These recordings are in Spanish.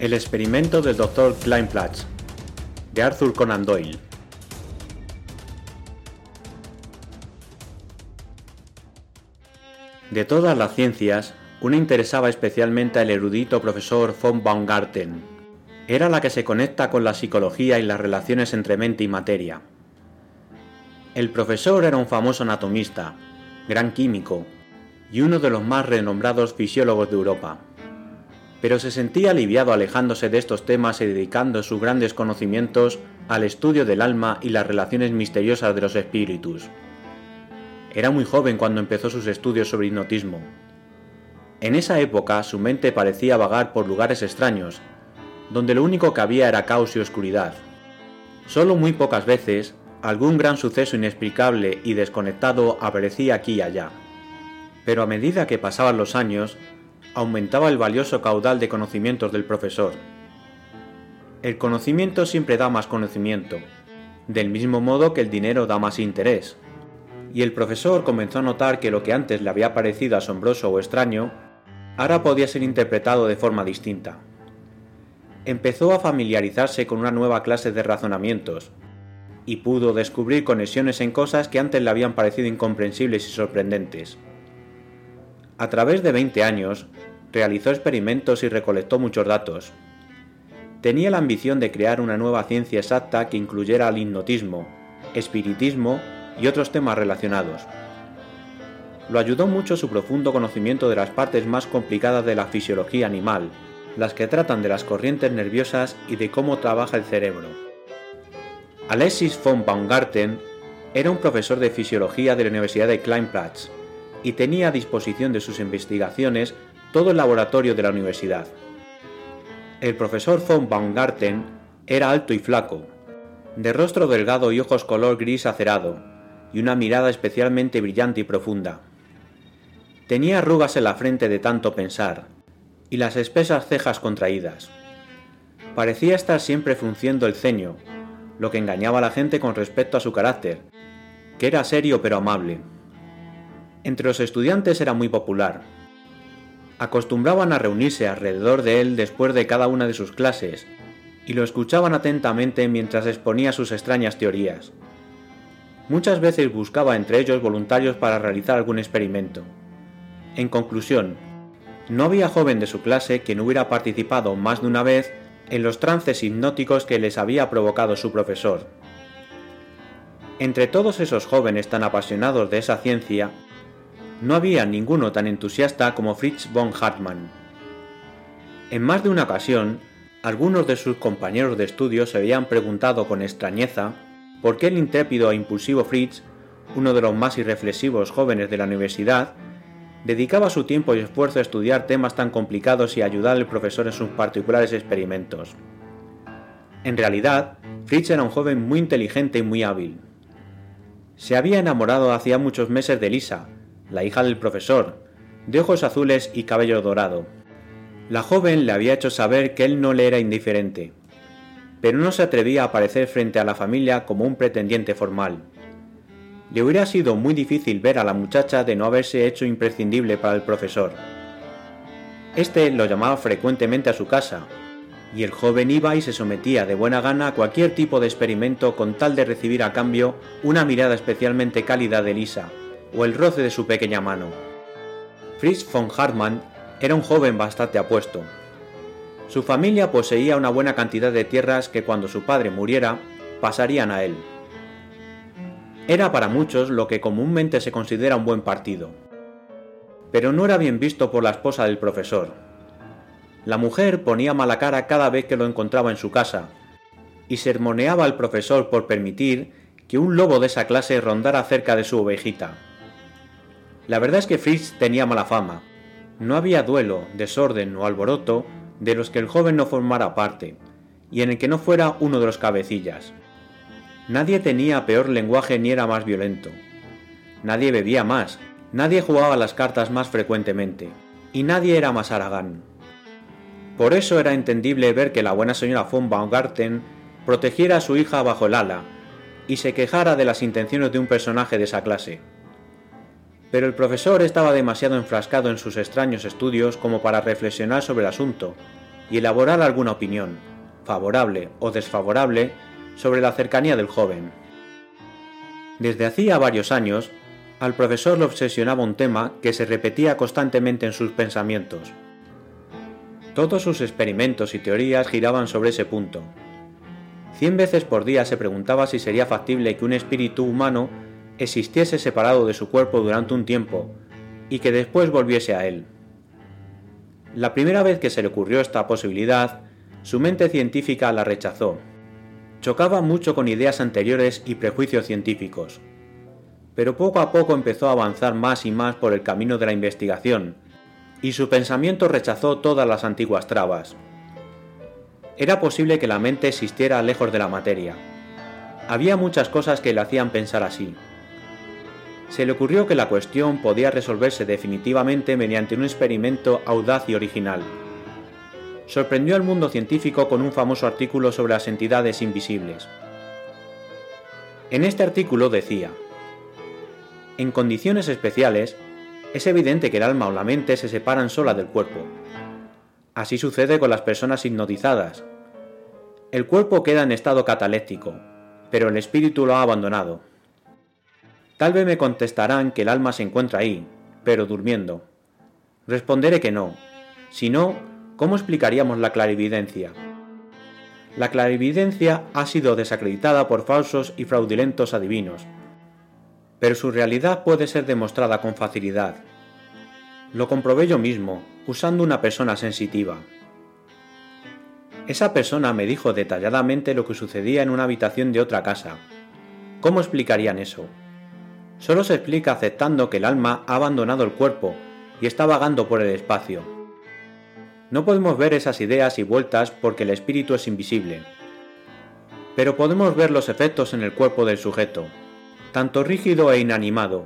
El experimento del Dr. Kleinplatz, de Arthur Conan Doyle. De todas las ciencias, una interesaba especialmente al erudito profesor von Baumgarten. Era la que se conecta con la psicología y las relaciones entre mente y materia. El profesor era un famoso anatomista, gran químico y uno de los más renombrados fisiólogos de Europa. Pero se sentía aliviado alejándose de estos temas y dedicando sus grandes conocimientos al estudio del alma y las relaciones misteriosas de los espíritus. Era muy joven cuando empezó sus estudios sobre hipnotismo. En esa época su mente parecía vagar por lugares extraños, donde lo único que había era caos y oscuridad. Solo muy pocas veces algún gran suceso inexplicable y desconectado aparecía aquí y allá. Pero a medida que pasaban los años, aumentaba el valioso caudal de conocimientos del profesor. El conocimiento siempre da más conocimiento, del mismo modo que el dinero da más interés y el profesor comenzó a notar que lo que antes le había parecido asombroso o extraño, ahora podía ser interpretado de forma distinta. Empezó a familiarizarse con una nueva clase de razonamientos, y pudo descubrir conexiones en cosas que antes le habían parecido incomprensibles y sorprendentes. A través de 20 años, realizó experimentos y recolectó muchos datos. Tenía la ambición de crear una nueva ciencia exacta que incluyera el hipnotismo, espiritismo y otros temas relacionados. Lo ayudó mucho su profundo conocimiento de las partes más complicadas de la fisiología animal, las que tratan de las corrientes nerviosas y de cómo trabaja el cerebro. Alexis von Baumgarten era un profesor de fisiología de la Universidad de Kleinplatz y tenía a disposición de sus investigaciones todo el laboratorio de la universidad. El profesor von Baumgarten era alto y flaco, de rostro delgado y ojos color gris acerado, y una mirada especialmente brillante y profunda. Tenía arrugas en la frente de tanto pensar, y las espesas cejas contraídas. Parecía estar siempre frunciendo el ceño, lo que engañaba a la gente con respecto a su carácter, que era serio pero amable. Entre los estudiantes era muy popular. Acostumbraban a reunirse alrededor de él después de cada una de sus clases, y lo escuchaban atentamente mientras exponía sus extrañas teorías. Muchas veces buscaba entre ellos voluntarios para realizar algún experimento. En conclusión, no había joven de su clase que no hubiera participado más de una vez en los trances hipnóticos que les había provocado su profesor. Entre todos esos jóvenes tan apasionados de esa ciencia, no había ninguno tan entusiasta como Fritz von Hartmann. En más de una ocasión, algunos de sus compañeros de estudio se habían preguntado con extrañeza por qué el intrépido e impulsivo Fritz, uno de los más irreflexivos jóvenes de la universidad, dedicaba su tiempo y esfuerzo a estudiar temas tan complicados y a ayudar al profesor en sus particulares experimentos. En realidad, Fritz era un joven muy inteligente y muy hábil. Se había enamorado hacía muchos meses de Lisa, la hija del profesor, de ojos azules y cabello dorado. La joven le había hecho saber que él no le era indiferente, pero no se atrevía a aparecer frente a la familia como un pretendiente formal. Le hubiera sido muy difícil ver a la muchacha de no haberse hecho imprescindible para el profesor. Este lo llamaba frecuentemente a su casa, y el joven iba y se sometía de buena gana a cualquier tipo de experimento con tal de recibir a cambio una mirada especialmente cálida de Lisa, o el roce de su pequeña mano. Fritz von Hartmann era un joven bastante apuesto, su familia poseía una buena cantidad de tierras que cuando su padre muriera pasarían a él. Era para muchos lo que comúnmente se considera un buen partido. Pero no era bien visto por la esposa del profesor. La mujer ponía mala cara cada vez que lo encontraba en su casa, y sermoneaba al profesor por permitir que un lobo de esa clase rondara cerca de su ovejita. La verdad es que Fritz tenía mala fama. No había duelo, desorden o alboroto de los que el joven no formara parte, y en el que no fuera uno de los cabecillas. Nadie tenía peor lenguaje ni era más violento. Nadie bebía más, nadie jugaba las cartas más frecuentemente, y nadie era más aragán. Por eso era entendible ver que la buena señora von Baumgarten protegiera a su hija bajo el ala, y se quejara de las intenciones de un personaje de esa clase. Pero el profesor estaba demasiado enfrascado en sus extraños estudios como para reflexionar sobre el asunto, y elaborar alguna opinión, favorable o desfavorable, sobre la cercanía del joven. Desde hacía varios años, al profesor le obsesionaba un tema que se repetía constantemente en sus pensamientos. Todos sus experimentos y teorías giraban sobre ese punto. Cien veces por día se preguntaba si sería factible que un espíritu humano existiese separado de su cuerpo durante un tiempo y que después volviese a él. La primera vez que se le ocurrió esta posibilidad, su mente científica la rechazó. Chocaba mucho con ideas anteriores y prejuicios científicos. Pero poco a poco empezó a avanzar más y más por el camino de la investigación, y su pensamiento rechazó todas las antiguas trabas. Era posible que la mente existiera lejos de la materia. Había muchas cosas que le hacían pensar así se le ocurrió que la cuestión podía resolverse definitivamente mediante un experimento audaz y original. Sorprendió al mundo científico con un famoso artículo sobre las entidades invisibles. En este artículo decía, en condiciones especiales, es evidente que el alma o la mente se separan sola del cuerpo. Así sucede con las personas hipnotizadas. El cuerpo queda en estado cataléptico, pero el espíritu lo ha abandonado. Tal vez me contestarán que el alma se encuentra ahí, pero durmiendo. Responderé que no. Si no, ¿cómo explicaríamos la clarividencia? La clarividencia ha sido desacreditada por falsos y fraudulentos adivinos, pero su realidad puede ser demostrada con facilidad. Lo comprobé yo mismo, usando una persona sensitiva. Esa persona me dijo detalladamente lo que sucedía en una habitación de otra casa. ¿Cómo explicarían eso? Solo se explica aceptando que el alma ha abandonado el cuerpo y está vagando por el espacio. No podemos ver esas ideas y vueltas porque el espíritu es invisible. Pero podemos ver los efectos en el cuerpo del sujeto, tanto rígido e inanimado,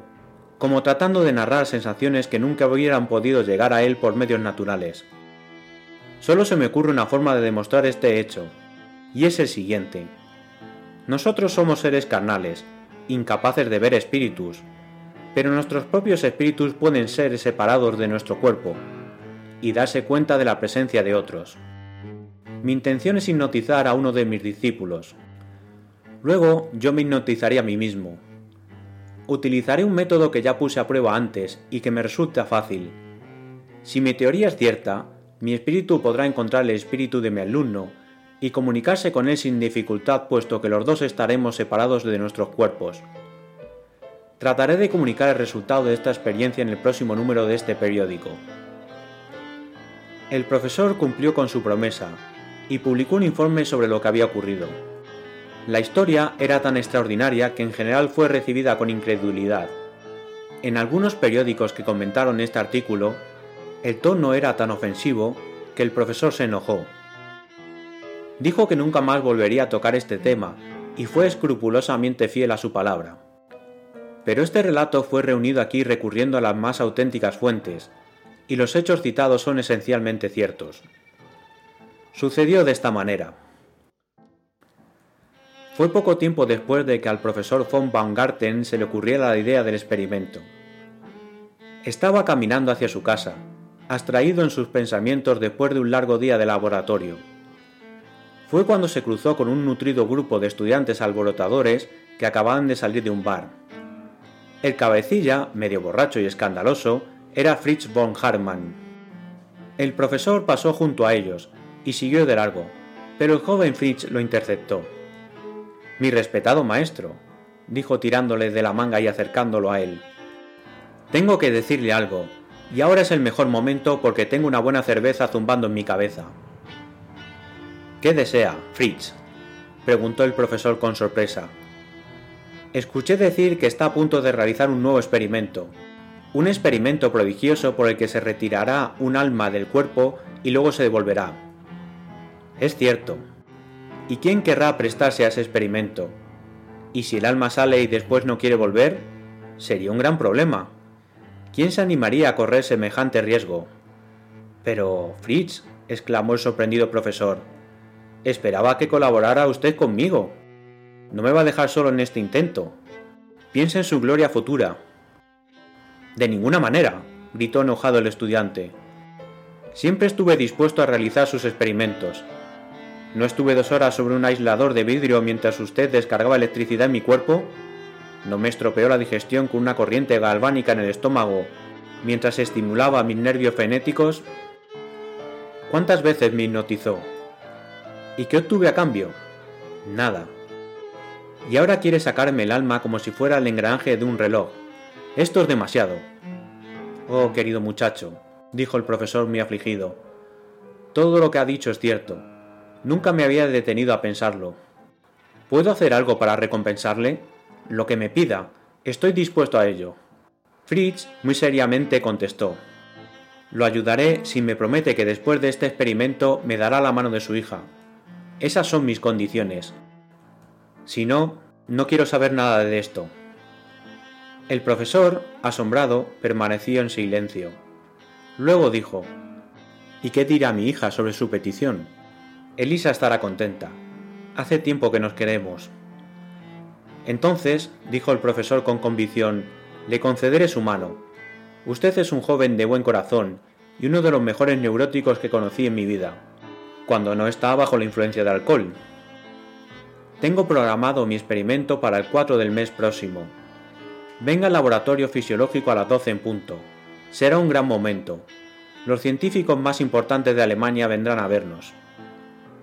como tratando de narrar sensaciones que nunca hubieran podido llegar a él por medios naturales. Solo se me ocurre una forma de demostrar este hecho, y es el siguiente. Nosotros somos seres carnales, incapaces de ver espíritus, pero nuestros propios espíritus pueden ser separados de nuestro cuerpo y darse cuenta de la presencia de otros. Mi intención es hipnotizar a uno de mis discípulos. Luego yo me hipnotizaré a mí mismo. Utilizaré un método que ya puse a prueba antes y que me resulta fácil. Si mi teoría es cierta, mi espíritu podrá encontrar el espíritu de mi alumno y comunicarse con él sin dificultad puesto que los dos estaremos separados de nuestros cuerpos. Trataré de comunicar el resultado de esta experiencia en el próximo número de este periódico. El profesor cumplió con su promesa y publicó un informe sobre lo que había ocurrido. La historia era tan extraordinaria que en general fue recibida con incredulidad. En algunos periódicos que comentaron este artículo, el tono era tan ofensivo que el profesor se enojó Dijo que nunca más volvería a tocar este tema y fue escrupulosamente fiel a su palabra. Pero este relato fue reunido aquí recurriendo a las más auténticas fuentes, y los hechos citados son esencialmente ciertos. Sucedió de esta manera. Fue poco tiempo después de que al profesor von Baumgarten se le ocurriera la idea del experimento. Estaba caminando hacia su casa, abstraído en sus pensamientos después de un largo día de laboratorio fue cuando se cruzó con un nutrido grupo de estudiantes alborotadores que acababan de salir de un bar. El cabecilla, medio borracho y escandaloso, era Fritz von Hartmann. El profesor pasó junto a ellos y siguió de largo, pero el joven Fritz lo interceptó. Mi respetado maestro, dijo tirándole de la manga y acercándolo a él. Tengo que decirle algo, y ahora es el mejor momento porque tengo una buena cerveza zumbando en mi cabeza. ¿Qué desea, Fritz? preguntó el profesor con sorpresa. Escuché decir que está a punto de realizar un nuevo experimento, un experimento prodigioso por el que se retirará un alma del cuerpo y luego se devolverá. Es cierto. ¿Y quién querrá prestarse a ese experimento? ¿Y si el alma sale y después no quiere volver? Sería un gran problema. ¿Quién se animaría a correr semejante riesgo? Pero, Fritz, exclamó el sorprendido profesor, Esperaba que colaborara usted conmigo. No me va a dejar solo en este intento. Piensa en su gloria futura. De ninguna manera, gritó enojado el estudiante. Siempre estuve dispuesto a realizar sus experimentos. ¿No estuve dos horas sobre un aislador de vidrio mientras usted descargaba electricidad en mi cuerpo? ¿No me estropeó la digestión con una corriente galvánica en el estómago mientras estimulaba mis nervios fenéticos? ¿Cuántas veces me hipnotizó? ¿Y qué obtuve a cambio? Nada. Y ahora quiere sacarme el alma como si fuera el engranaje de un reloj. Esto es demasiado. Oh, querido muchacho, dijo el profesor muy afligido. Todo lo que ha dicho es cierto. Nunca me había detenido a pensarlo. ¿Puedo hacer algo para recompensarle? Lo que me pida. Estoy dispuesto a ello. Fritz muy seriamente contestó. Lo ayudaré si me promete que después de este experimento me dará la mano de su hija. Esas son mis condiciones. Si no, no quiero saber nada de esto. El profesor, asombrado, permaneció en silencio. Luego dijo, ¿Y qué dirá mi hija sobre su petición? Elisa estará contenta. Hace tiempo que nos queremos. Entonces, dijo el profesor con convicción, le concederé su mano. Usted es un joven de buen corazón y uno de los mejores neuróticos que conocí en mi vida, cuando no está bajo la influencia de alcohol. Tengo programado mi experimento para el 4 del mes próximo. Venga al laboratorio fisiológico a las 12 en punto. Será un gran momento. Los científicos más importantes de Alemania vendrán a vernos.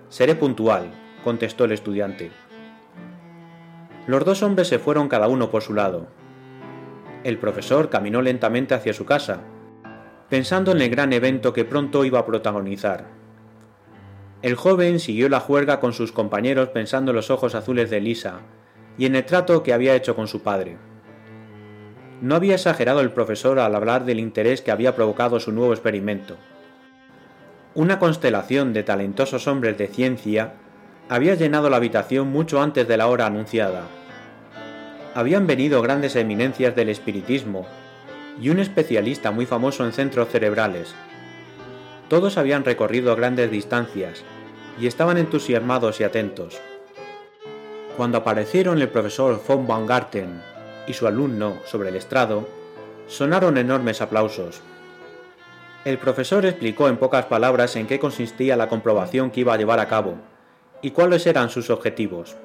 Seré puntual, contestó el estudiante. Los dos hombres se fueron cada uno por su lado. El profesor caminó lentamente hacia su casa, pensando en el gran evento que pronto iba a protagonizar. El joven siguió la juerga con sus compañeros pensando en los ojos azules de Lisa y en el trato que había hecho con su padre. No había exagerado el profesor al hablar del interés que había provocado su nuevo experimento. Una constelación de talentosos hombres de ciencia había llenado la habitación mucho antes de la hora anunciada. Habían venido grandes eminencias del espiritismo y un especialista muy famoso en centros cerebrales. Todos habían recorrido grandes distancias y estaban entusiasmados y atentos. Cuando aparecieron el profesor von Baumgarten y su alumno sobre el estrado, sonaron enormes aplausos. El profesor explicó en pocas palabras en qué consistía la comprobación que iba a llevar a cabo y cuáles eran sus objetivos.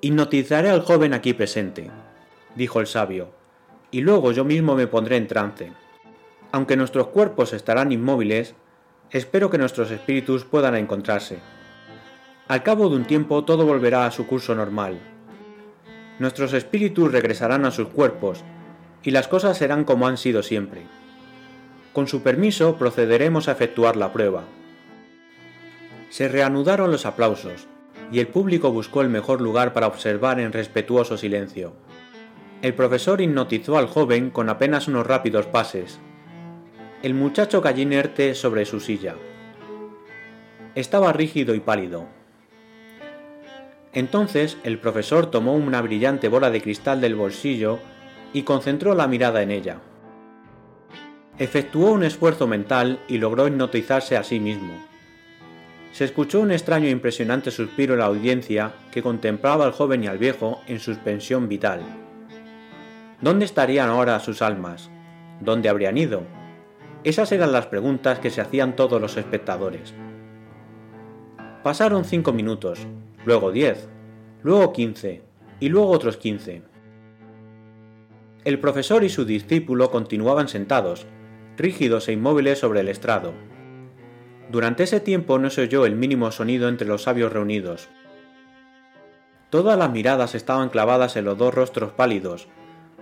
Hipnotizaré al joven aquí presente, dijo el sabio, y luego yo mismo me pondré en trance. Aunque nuestros cuerpos estarán inmóviles, espero que nuestros espíritus puedan encontrarse. Al cabo de un tiempo todo volverá a su curso normal, nuestros espíritus regresarán a sus cuerpos y las cosas serán como han sido siempre. Con su permiso procederemos a efectuar la prueba. Se reanudaron los aplausos y el público buscó el mejor lugar para observar en respetuoso silencio. El profesor hipnotizó al joven con apenas unos rápidos pases. El muchacho cayó inerte sobre su silla. Estaba rígido y pálido. Entonces el profesor tomó una brillante bola de cristal del bolsillo y concentró la mirada en ella. Efectuó un esfuerzo mental y logró hipnotizarse a sí mismo. Se escuchó un extraño e impresionante suspiro en la audiencia que contemplaba al joven y al viejo en suspensión vital. ¿Dónde estarían ahora sus almas? ¿Dónde habrían ido? Esas eran las preguntas que se hacían todos los espectadores. Pasaron cinco minutos, luego 10, luego 15 y luego otros 15. El profesor y su discípulo continuaban sentados, rígidos e inmóviles sobre el estrado. Durante ese tiempo no se oyó el mínimo sonido entre los sabios reunidos. Todas las miradas estaban clavadas en los dos rostros pálidos,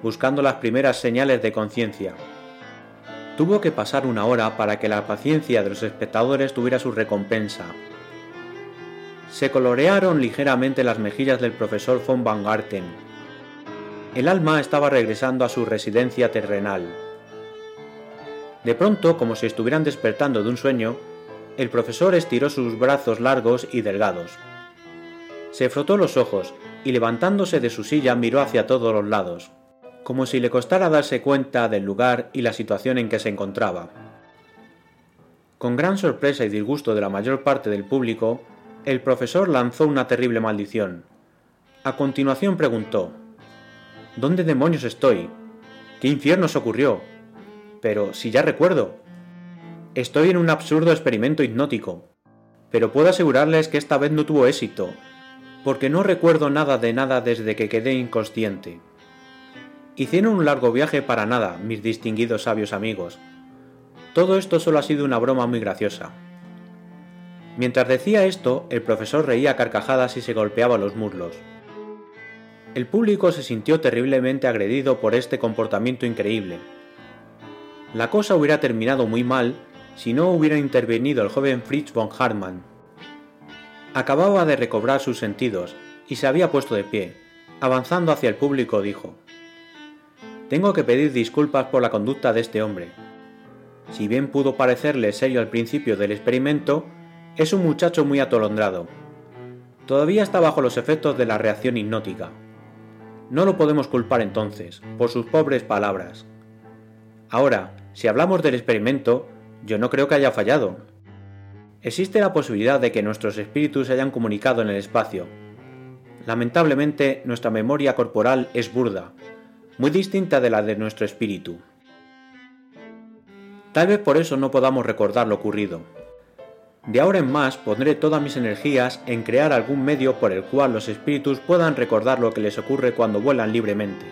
buscando las primeras señales de conciencia. Tuvo que pasar una hora para que la paciencia de los espectadores tuviera su recompensa, se colorearon ligeramente las mejillas del profesor von Baumgarten. El alma estaba regresando a su residencia terrenal. De pronto, como si estuvieran despertando de un sueño, el profesor estiró sus brazos largos y delgados. Se frotó los ojos y levantándose de su silla miró hacia todos los lados, como si le costara darse cuenta del lugar y la situación en que se encontraba. Con gran sorpresa y disgusto de la mayor parte del público, el profesor lanzó una terrible maldición. A continuación preguntó, ¿Dónde demonios estoy? ¿Qué infierno se ocurrió? Pero si ya recuerdo. Estoy en un absurdo experimento hipnótico, pero puedo asegurarles que esta vez no tuvo éxito, porque no recuerdo nada de nada desde que quedé inconsciente. Hicieron un largo viaje para nada, mis distinguidos sabios amigos. Todo esto solo ha sido una broma muy graciosa. Mientras decía esto, el profesor reía carcajadas y se golpeaba los muslos. El público se sintió terriblemente agredido por este comportamiento increíble. La cosa hubiera terminado muy mal si no hubiera intervenido el joven Fritz von Hartmann. Acababa de recobrar sus sentidos y se había puesto de pie. Avanzando hacia el público dijo, Tengo que pedir disculpas por la conducta de este hombre. Si bien pudo parecerle serio al principio del experimento, es un muchacho muy atolondrado. Todavía está bajo los efectos de la reacción hipnótica. No lo podemos culpar entonces, por sus pobres palabras. Ahora, si hablamos del experimento, yo no creo que haya fallado. Existe la posibilidad de que nuestros espíritus se hayan comunicado en el espacio. Lamentablemente, nuestra memoria corporal es burda, muy distinta de la de nuestro espíritu. Tal vez por eso no podamos recordar lo ocurrido. De ahora en más pondré todas mis energías en crear algún medio por el cual los espíritus puedan recordar lo que les ocurre cuando vuelan libremente.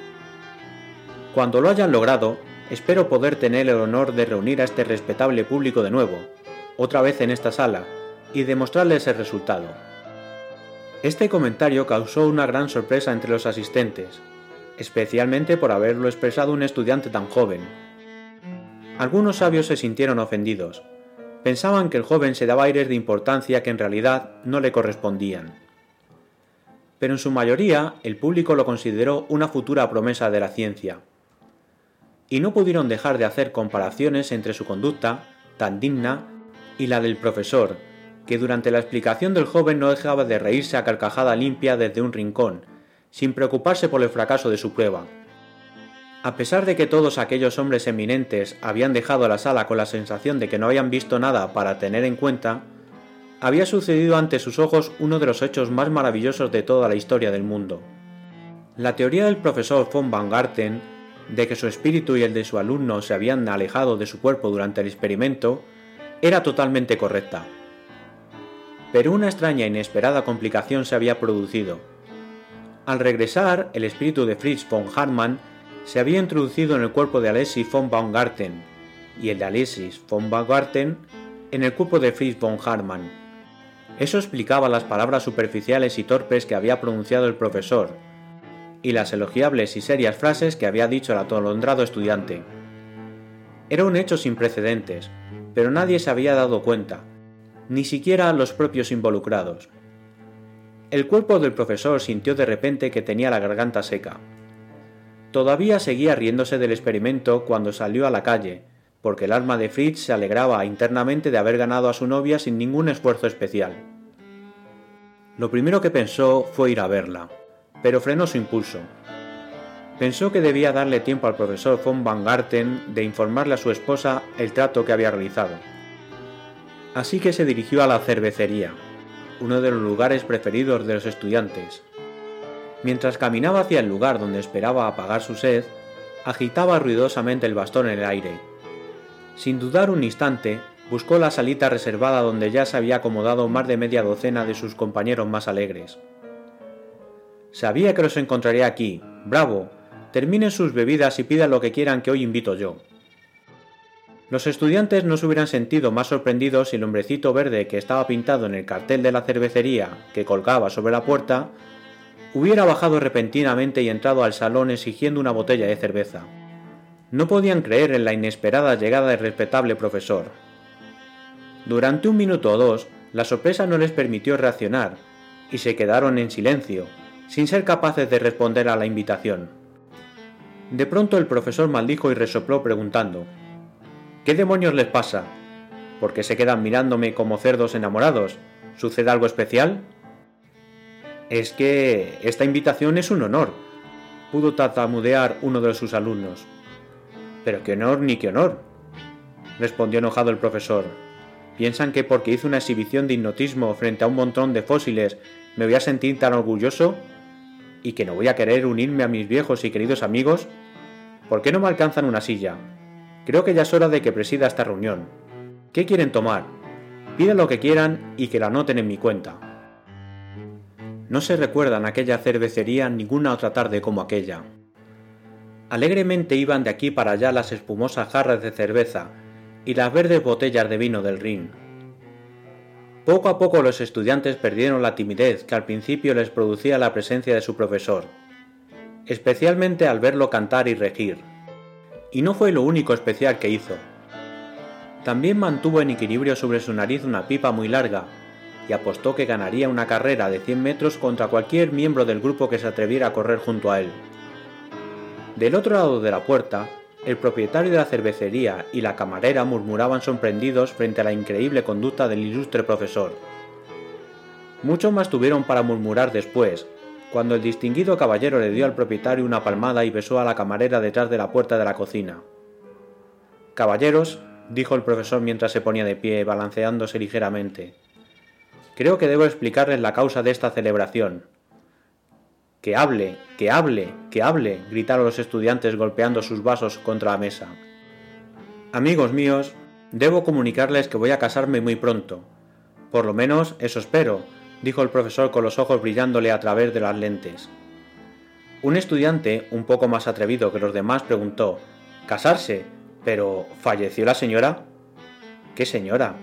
Cuando lo hayan logrado, espero poder tener el honor de reunir a este respetable público de nuevo, otra vez en esta sala, y demostrarles el resultado. Este comentario causó una gran sorpresa entre los asistentes, especialmente por haberlo expresado un estudiante tan joven. Algunos sabios se sintieron ofendidos, pensaban que el joven se daba aires de importancia que en realidad no le correspondían. Pero en su mayoría el público lo consideró una futura promesa de la ciencia. Y no pudieron dejar de hacer comparaciones entre su conducta, tan digna, y la del profesor, que durante la explicación del joven no dejaba de reírse a carcajada limpia desde un rincón, sin preocuparse por el fracaso de su prueba. A pesar de que todos aquellos hombres eminentes habían dejado la sala con la sensación de que no habían visto nada para tener en cuenta, había sucedido ante sus ojos uno de los hechos más maravillosos de toda la historia del mundo. La teoría del profesor von Van Garten de que su espíritu y el de su alumno se habían alejado de su cuerpo durante el experimento era totalmente correcta. Pero una extraña e inesperada complicación se había producido. Al regresar, el espíritu de Fritz von Hartmann se había introducido en el cuerpo de Alexis von Baumgarten y el de Alexis von Baumgarten en el cuerpo de Fritz von Hartmann. Eso explicaba las palabras superficiales y torpes que había pronunciado el profesor y las elogiables y serias frases que había dicho el atolondrado estudiante. Era un hecho sin precedentes, pero nadie se había dado cuenta, ni siquiera los propios involucrados. El cuerpo del profesor sintió de repente que tenía la garganta seca. Todavía seguía riéndose del experimento cuando salió a la calle, porque el alma de Fritz se alegraba internamente de haber ganado a su novia sin ningún esfuerzo especial. Lo primero que pensó fue ir a verla, pero frenó su impulso. Pensó que debía darle tiempo al profesor von Van Garten de informarle a su esposa el trato que había realizado. Así que se dirigió a la cervecería, uno de los lugares preferidos de los estudiantes, Mientras caminaba hacia el lugar donde esperaba apagar su sed, agitaba ruidosamente el bastón en el aire. Sin dudar un instante, buscó la salita reservada donde ya se había acomodado más de media docena de sus compañeros más alegres. Sabía que los encontraría aquí. Bravo. Terminen sus bebidas y pidan lo que quieran que hoy invito yo. Los estudiantes no se hubieran sentido más sorprendidos si el hombrecito verde que estaba pintado en el cartel de la cervecería que colgaba sobre la puerta hubiera bajado repentinamente y entrado al salón exigiendo una botella de cerveza. No podían creer en la inesperada llegada del respetable profesor. Durante un minuto o dos, la sorpresa no les permitió reaccionar, y se quedaron en silencio, sin ser capaces de responder a la invitación. De pronto el profesor maldijo y resopló preguntando ¿Qué demonios les pasa? ¿Por qué se quedan mirándome como cerdos enamorados? ¿Sucede algo especial? Es que esta invitación es un honor, pudo tatamudear uno de sus alumnos. Pero qué honor ni qué honor, respondió enojado el profesor. ¿Piensan que porque hice una exhibición de hipnotismo frente a un montón de fósiles me voy a sentir tan orgulloso? ¿Y que no voy a querer unirme a mis viejos y queridos amigos? ¿Por qué no me alcanzan una silla? Creo que ya es hora de que presida esta reunión. ¿Qué quieren tomar? Piden lo que quieran y que la anoten en mi cuenta. No se recuerdan aquella cervecería ninguna otra tarde como aquella. Alegremente iban de aquí para allá las espumosas jarras de cerveza y las verdes botellas de vino del Rin. Poco a poco los estudiantes perdieron la timidez que al principio les producía la presencia de su profesor, especialmente al verlo cantar y regir. Y no fue lo único especial que hizo. También mantuvo en equilibrio sobre su nariz una pipa muy larga y apostó que ganaría una carrera de 100 metros contra cualquier miembro del grupo que se atreviera a correr junto a él. Del otro lado de la puerta, el propietario de la cervecería y la camarera murmuraban sorprendidos frente a la increíble conducta del ilustre profesor. Mucho más tuvieron para murmurar después, cuando el distinguido caballero le dio al propietario una palmada y besó a la camarera detrás de la puerta de la cocina. Caballeros, dijo el profesor mientras se ponía de pie, balanceándose ligeramente, creo que debo explicarles la causa de esta celebración. Que hable, que hable, que hable, gritaron los estudiantes golpeando sus vasos contra la mesa. Amigos míos, debo comunicarles que voy a casarme muy pronto. Por lo menos eso espero, dijo el profesor con los ojos brillándole a través de las lentes. Un estudiante, un poco más atrevido que los demás, preguntó ¿Casarse? ¿Pero falleció la señora? ¿Qué señora?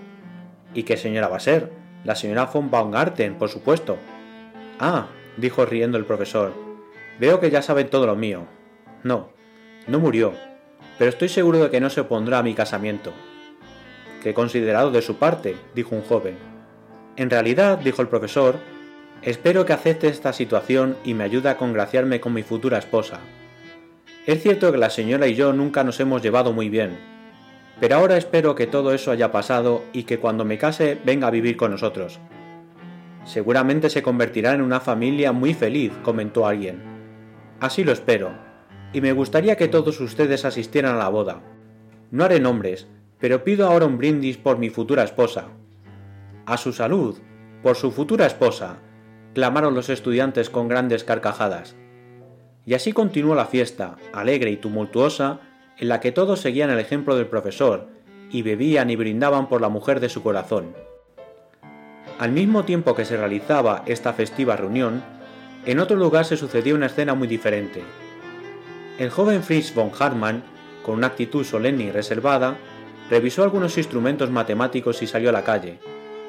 ¿Y qué señora va a ser? La señora von Baumgarten, por supuesto. Ah, dijo riendo el profesor. Veo que ya saben todo lo mío. No, no murió, pero estoy seguro de que no se opondrá a mi casamiento. Qué considerado de su parte, dijo un joven. En realidad, dijo el profesor, espero que acepte esta situación y me ayude a congraciarme con mi futura esposa. Es cierto que la señora y yo nunca nos hemos llevado muy bien, pero ahora espero que todo eso haya pasado y que cuando me case venga a vivir con nosotros. Seguramente se convertirá en una familia muy feliz, comentó alguien. Así lo espero, y me gustaría que todos ustedes asistieran a la boda. No haré nombres, pero pido ahora un brindis por mi futura esposa. A su salud, por su futura esposa, clamaron los estudiantes con grandes carcajadas. Y así continuó la fiesta, alegre y tumultuosa, en la que todos seguían el ejemplo del profesor, y bebían y brindaban por la mujer de su corazón. Al mismo tiempo que se realizaba esta festiva reunión, en otro lugar se sucedió una escena muy diferente. El joven Fritz von Hartmann, con una actitud solemne y reservada, revisó algunos instrumentos matemáticos y salió a la calle,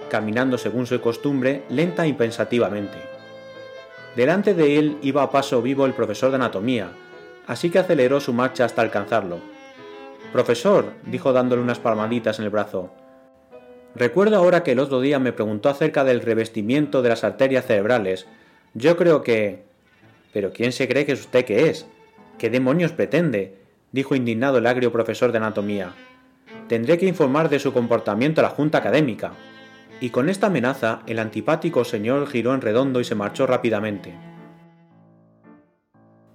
caminando según su costumbre lenta y pensativamente. Delante de él iba a paso vivo el profesor de anatomía, así que aceleró su marcha hasta alcanzarlo. Profesor, dijo dándole unas palmaditas en el brazo, Recuerdo ahora que el otro día me preguntó acerca del revestimiento de las arterias cerebrales. Yo creo que... ¿Pero quién se cree que es usted que es? ¿Qué demonios pretende? dijo indignado el agrio profesor de anatomía. Tendré que informar de su comportamiento a la junta académica. Y con esta amenaza, el antipático señor giró en redondo y se marchó rápidamente.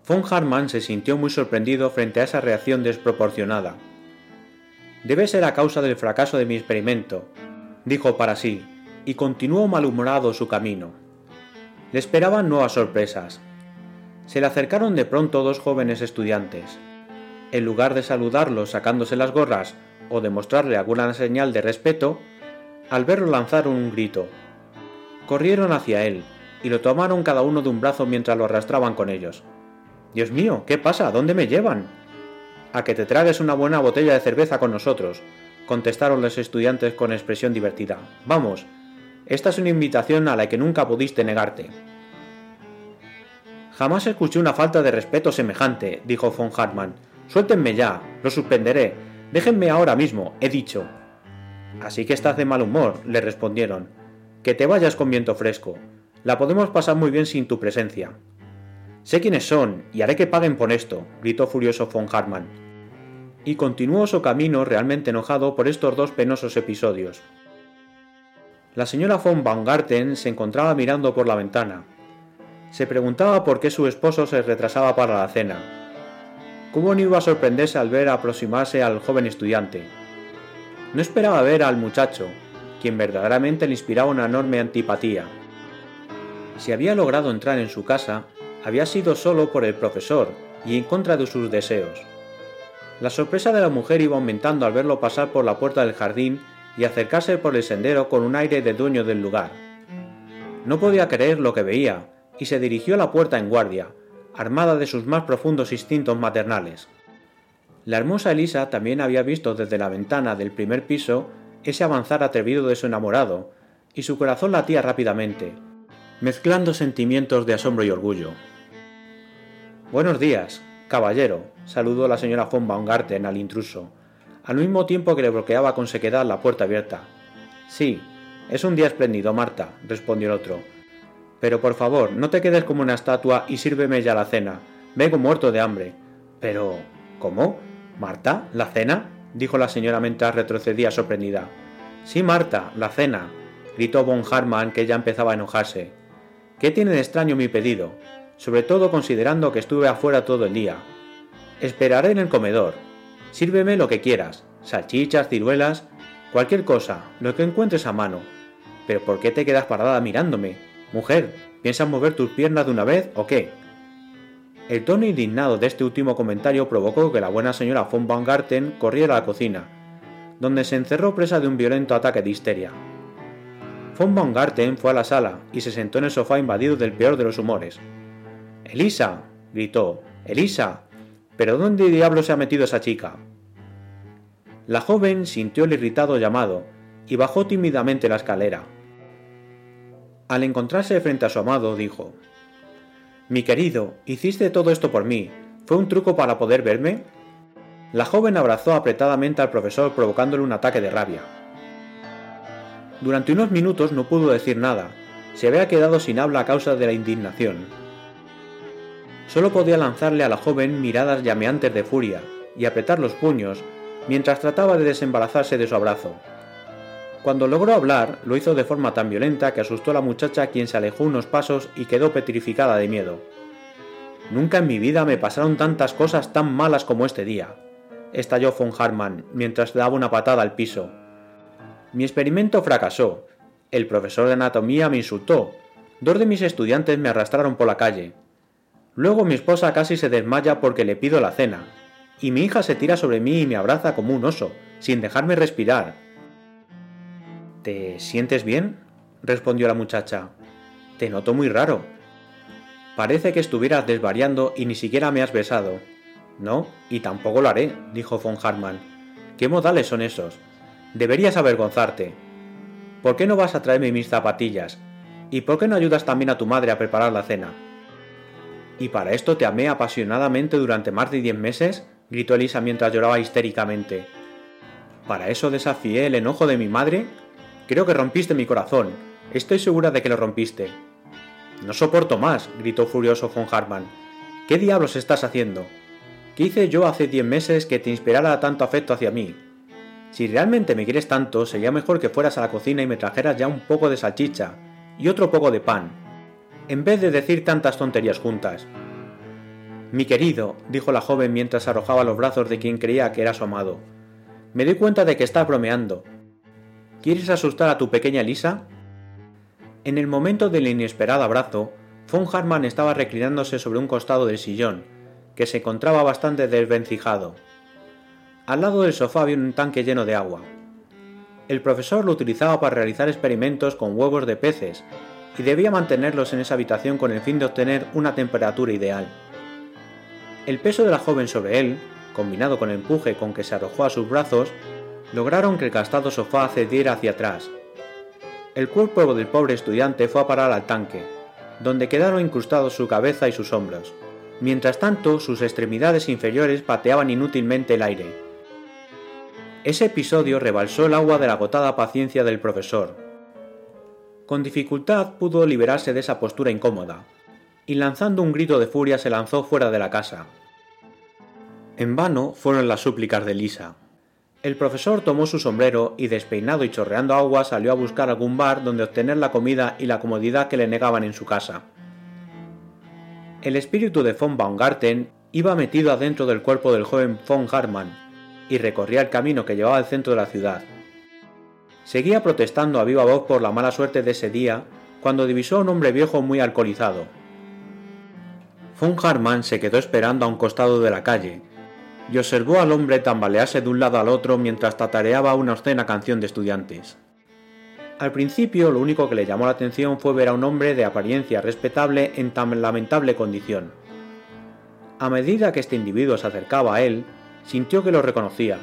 Von Hartmann se sintió muy sorprendido frente a esa reacción desproporcionada. Debe ser a causa del fracaso de mi experimento, dijo para sí, y continuó malhumorado su camino. Le esperaban nuevas sorpresas. Se le acercaron de pronto dos jóvenes estudiantes. En lugar de saludarlo sacándose las gorras o de mostrarle alguna señal de respeto, al verlo lanzaron un grito. Corrieron hacia él y lo tomaron cada uno de un brazo mientras lo arrastraban con ellos. Dios mío, ¿qué pasa? ¿Dónde me llevan? A que te tragues una buena botella de cerveza con nosotros, contestaron los estudiantes con expresión divertida. Vamos, esta es una invitación a la que nunca pudiste negarte. Jamás escuché una falta de respeto semejante, dijo von Hartmann. Suéltenme ya, lo suspenderé. Déjenme ahora mismo, he dicho. Así que estás de mal humor, le respondieron. Que te vayas con viento fresco. La podemos pasar muy bien sin tu presencia. Sé quiénes son, y haré que paguen por esto, gritó furioso von Hartmann y continuó su camino realmente enojado por estos dos penosos episodios. La señora von Baumgarten se encontraba mirando por la ventana. Se preguntaba por qué su esposo se retrasaba para la cena. ¿Cómo no iba a sorprenderse al ver aproximarse al joven estudiante? No esperaba ver al muchacho, quien verdaderamente le inspiraba una enorme antipatía. Si había logrado entrar en su casa, había sido solo por el profesor y en contra de sus deseos. La sorpresa de la mujer iba aumentando al verlo pasar por la puerta del jardín y acercarse por el sendero con un aire de dueño del lugar. No podía creer lo que veía, y se dirigió a la puerta en guardia, armada de sus más profundos instintos maternales. La hermosa Elisa también había visto desde la ventana del primer piso ese avanzar atrevido de su enamorado, y su corazón latía rápidamente, mezclando sentimientos de asombro y orgullo. Buenos días, caballero, saludó la señora von Baumgarten al intruso, al mismo tiempo que le bloqueaba con sequedad la puerta abierta. Sí, es un día espléndido, Marta, respondió el otro. Pero por favor, no te quedes como una estatua y sírveme ya la cena. Vengo muerto de hambre. Pero... ¿Cómo? ¿Marta? ¿La cena? dijo la señora mientras retrocedía sorprendida. Sí, Marta, la cena, gritó von Harman, que ya empezaba a enojarse. ¿Qué tiene de extraño mi pedido? Sobre todo considerando que estuve afuera todo el día. Esperaré en el comedor. Sírveme lo que quieras, salchichas, ciruelas, cualquier cosa, lo que encuentres a mano. Pero ¿por qué te quedas parada mirándome? Mujer, ¿piensas mover tus piernas de una vez o qué? El tono indignado de este último comentario provocó que la buena señora von Baumgarten corriera a la cocina, donde se encerró presa de un violento ataque de histeria. Von Baumgarten fue a la sala y se sentó en el sofá invadido del peor de los humores. Elisa, gritó, Elisa, ¿pero dónde diablo se ha metido esa chica? La joven sintió el irritado llamado y bajó tímidamente la escalera. Al encontrarse frente a su amado, dijo, mi querido, hiciste todo esto por mí. ¿Fue un truco para poder verme? La joven abrazó apretadamente al profesor provocándole un ataque de rabia. Durante unos minutos no pudo decir nada. Se había quedado sin habla a causa de la indignación. Solo podía lanzarle a la joven miradas llameantes de furia y apretar los puños mientras trataba de desembarazarse de su abrazo. Cuando logró hablar, lo hizo de forma tan violenta que asustó a la muchacha quien se alejó unos pasos y quedó petrificada de miedo. Nunca en mi vida me pasaron tantas cosas tan malas como este día, estalló von Hartmann mientras daba una patada al piso. Mi experimento fracasó. El profesor de anatomía me insultó. Dos de mis estudiantes me arrastraron por la calle. Luego mi esposa casi se desmaya porque le pido la cena. Y mi hija se tira sobre mí y me abraza como un oso, sin dejarme respirar, ¿Te sientes bien? respondió la muchacha. Te noto muy raro. Parece que estuvieras desvariando y ni siquiera me has besado. No, y tampoco lo haré, dijo von Hartmann. ¿Qué modales son esos? Deberías avergonzarte. ¿Por qué no vas a traerme mis zapatillas? ¿Y por qué no ayudas también a tu madre a preparar la cena? ¿Y para esto te amé apasionadamente durante más de diez meses? gritó Elisa mientras lloraba histéricamente. ¿Para eso desafié el enojo de mi madre? Creo que rompiste mi corazón. Estoy segura de que lo rompiste. No soporto más, gritó furioso von Hartmann. ¿Qué diablos estás haciendo? ¿Qué hice yo hace diez meses que te inspirara tanto afecto hacia mí? Si realmente me quieres tanto, sería mejor que fueras a la cocina y me trajeras ya un poco de salchicha y otro poco de pan, en vez de decir tantas tonterías juntas. Mi querido, dijo la joven mientras arrojaba los brazos de quien creía que era su amado, me doy cuenta de que estás bromeando, ¿Quieres asustar a tu pequeña Lisa? En el momento del inesperado abrazo, von Hartmann estaba reclinándose sobre un costado del sillón, que se encontraba bastante desvencijado. Al lado del sofá había un tanque lleno de agua. El profesor lo utilizaba para realizar experimentos con huevos de peces y debía mantenerlos en esa habitación con el fin de obtener una temperatura ideal. El peso de la joven sobre él, combinado con el empuje con que se arrojó a sus brazos, lograron que el gastado sofá cediera hacia atrás. El cuerpo del pobre estudiante fue a parar al tanque, donde quedaron incrustados su cabeza y sus hombros. Mientras tanto, sus extremidades inferiores pateaban inútilmente el aire. Ese episodio rebalsó el agua de la agotada paciencia del profesor. Con dificultad pudo liberarse de esa postura incómoda, y lanzando un grito de furia se lanzó fuera de la casa. En vano fueron las súplicas de Lisa. El profesor tomó su sombrero y despeinado y chorreando agua salió a buscar algún bar donde obtener la comida y la comodidad que le negaban en su casa. El espíritu de von Baumgarten iba metido adentro del cuerpo del joven von Hartmann y recorría el camino que llevaba al centro de la ciudad. Seguía protestando a viva voz por la mala suerte de ese día cuando divisó a un hombre viejo muy alcoholizado. Von Hartmann se quedó esperando a un costado de la calle, y observó al hombre tambalearse de un lado al otro mientras tatareaba una obscena canción de estudiantes. Al principio lo único que le llamó la atención fue ver a un hombre de apariencia respetable en tan lamentable condición. A medida que este individuo se acercaba a él, sintió que lo reconocía,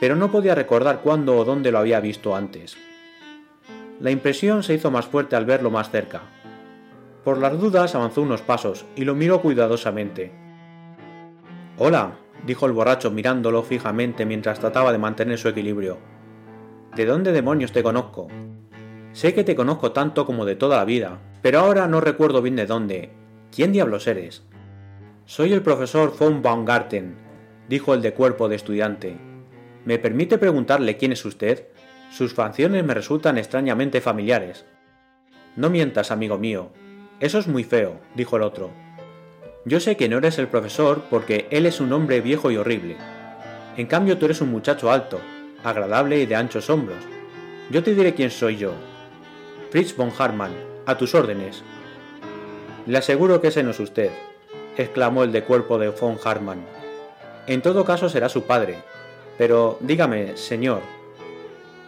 pero no podía recordar cuándo o dónde lo había visto antes. La impresión se hizo más fuerte al verlo más cerca. Por las dudas avanzó unos pasos y lo miró cuidadosamente. Hola, dijo el borracho mirándolo fijamente mientras trataba de mantener su equilibrio. ¿De dónde demonios te conozco? Sé que te conozco tanto como de toda la vida, pero ahora no recuerdo bien de dónde. ¿Quién diablos eres? Soy el profesor von Baumgarten, dijo el de cuerpo de estudiante. ¿Me permite preguntarle quién es usted? Sus facciones me resultan extrañamente familiares. No mientas, amigo mío. Eso es muy feo, dijo el otro. Yo sé que no eres el profesor porque él es un hombre viejo y horrible. En cambio tú eres un muchacho alto, agradable y de anchos hombros. Yo te diré quién soy yo. Fritz von Hartmann, a tus órdenes. Le aseguro que ese no es usted, exclamó el de cuerpo de von Hartmann. En todo caso será su padre. Pero dígame, señor,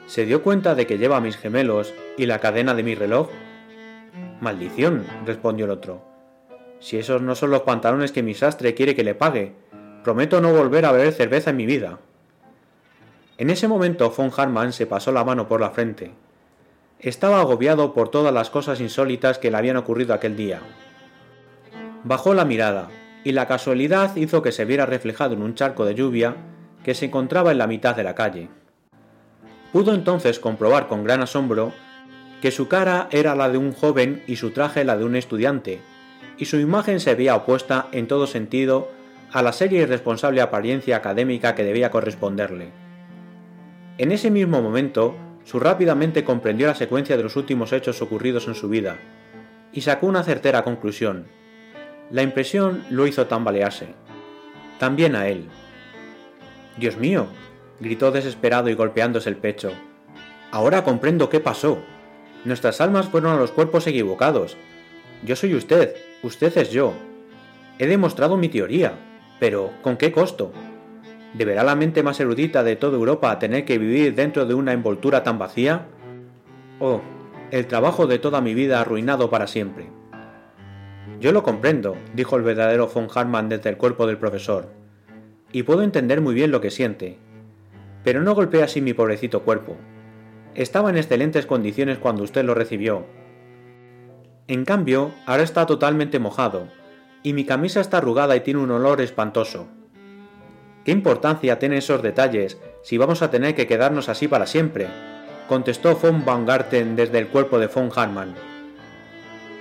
¿se dio cuenta de que lleva mis gemelos y la cadena de mi reloj? Maldición, respondió el otro. Si esos no son los pantalones que mi sastre quiere que le pague, prometo no volver a beber cerveza en mi vida. En ese momento von Hartmann se pasó la mano por la frente. Estaba agobiado por todas las cosas insólitas que le habían ocurrido aquel día. Bajó la mirada, y la casualidad hizo que se viera reflejado en un charco de lluvia que se encontraba en la mitad de la calle. Pudo entonces comprobar con gran asombro que su cara era la de un joven y su traje la de un estudiante, y su imagen se veía opuesta en todo sentido a la seria y responsable apariencia académica que debía corresponderle. En ese mismo momento, su rápidamente comprendió la secuencia de los últimos hechos ocurridos en su vida, y sacó una certera conclusión. La impresión lo hizo tambalearse. También a él. Dios mío, gritó desesperado y golpeándose el pecho. Ahora comprendo qué pasó. Nuestras almas fueron a los cuerpos equivocados. Yo soy usted, usted es yo. He demostrado mi teoría, pero ¿con qué costo? ¿Deberá la mente más erudita de toda Europa tener que vivir dentro de una envoltura tan vacía? Oh, el trabajo de toda mi vida arruinado para siempre. Yo lo comprendo, dijo el verdadero von Hartmann desde el cuerpo del profesor, y puedo entender muy bien lo que siente. Pero no golpea así mi pobrecito cuerpo. Estaba en excelentes condiciones cuando usted lo recibió. En cambio, ahora está totalmente mojado, y mi camisa está arrugada y tiene un olor espantoso. ¿Qué importancia tienen esos detalles si vamos a tener que quedarnos así para siempre? contestó von Baumgarten desde el cuerpo de von Hartmann.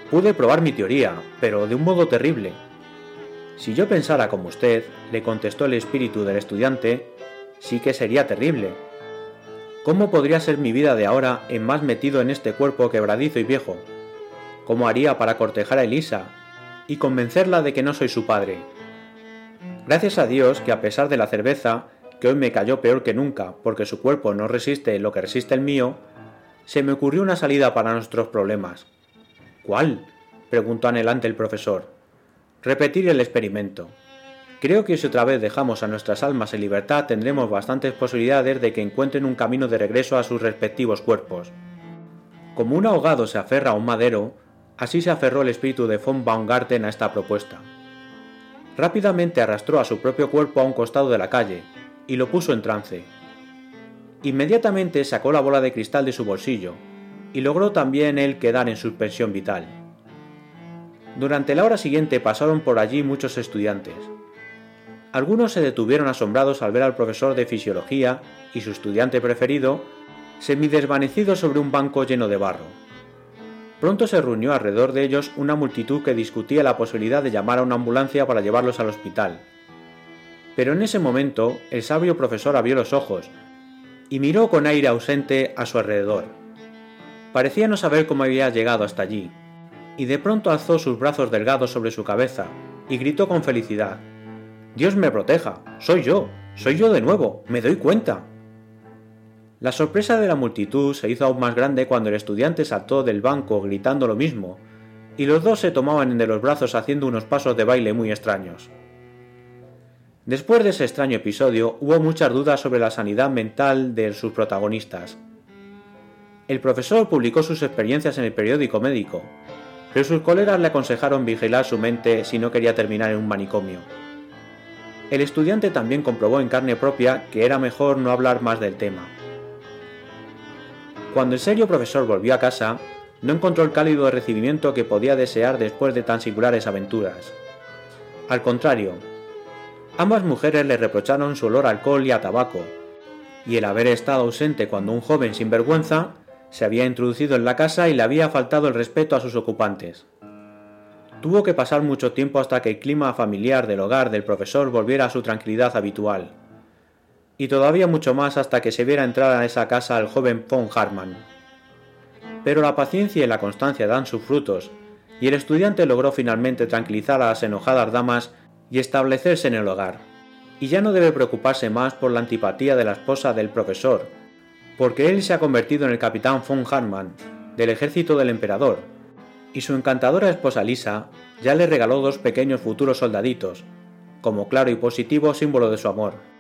Pude probar mi teoría, pero de un modo terrible. Si yo pensara como usted, le contestó el espíritu del estudiante, sí que sería terrible. ¿Cómo podría ser mi vida de ahora en más metido en este cuerpo quebradizo y viejo? ¿Cómo haría para cortejar a Elisa y convencerla de que no soy su padre? Gracias a Dios que a pesar de la cerveza, que hoy me cayó peor que nunca porque su cuerpo no resiste lo que resiste el mío, se me ocurrió una salida para nuestros problemas. ¿Cuál? preguntó anhelante el profesor. Repetir el experimento. Creo que si otra vez dejamos a nuestras almas en libertad tendremos bastantes posibilidades de que encuentren un camino de regreso a sus respectivos cuerpos. Como un ahogado se aferra a un madero, así se aferró el espíritu de von Baumgarten a esta propuesta. Rápidamente arrastró a su propio cuerpo a un costado de la calle y lo puso en trance. Inmediatamente sacó la bola de cristal de su bolsillo y logró también él quedar en suspensión vital. Durante la hora siguiente pasaron por allí muchos estudiantes. Algunos se detuvieron asombrados al ver al profesor de fisiología y su estudiante preferido semidesvanecido sobre un banco lleno de barro. Pronto se reunió alrededor de ellos una multitud que discutía la posibilidad de llamar a una ambulancia para llevarlos al hospital. Pero en ese momento el sabio profesor abrió los ojos y miró con aire ausente a su alrededor. Parecía no saber cómo había llegado hasta allí, y de pronto alzó sus brazos delgados sobre su cabeza y gritó con felicidad. Dios me proteja, soy yo, soy yo de nuevo, me doy cuenta. La sorpresa de la multitud se hizo aún más grande cuando el estudiante saltó del banco gritando lo mismo, y los dos se tomaban de los brazos haciendo unos pasos de baile muy extraños. Después de ese extraño episodio hubo muchas dudas sobre la sanidad mental de sus protagonistas. El profesor publicó sus experiencias en el periódico médico, pero sus colegas le aconsejaron vigilar su mente si no quería terminar en un manicomio. El estudiante también comprobó en carne propia que era mejor no hablar más del tema. Cuando el serio profesor volvió a casa, no encontró el cálido recibimiento que podía desear después de tan singulares aventuras. Al contrario, ambas mujeres le reprocharon su olor a alcohol y a tabaco, y el haber estado ausente cuando un joven sin vergüenza se había introducido en la casa y le había faltado el respeto a sus ocupantes. Tuvo que pasar mucho tiempo hasta que el clima familiar del hogar del profesor volviera a su tranquilidad habitual, y todavía mucho más hasta que se viera entrar a esa casa el joven von Hartmann. Pero la paciencia y la constancia dan sus frutos, y el estudiante logró finalmente tranquilizar a las enojadas damas y establecerse en el hogar. Y ya no debe preocuparse más por la antipatía de la esposa del profesor, porque él se ha convertido en el capitán von Hartmann, del ejército del emperador, y su encantadora esposa Lisa ya le regaló dos pequeños futuros soldaditos, como claro y positivo símbolo de su amor.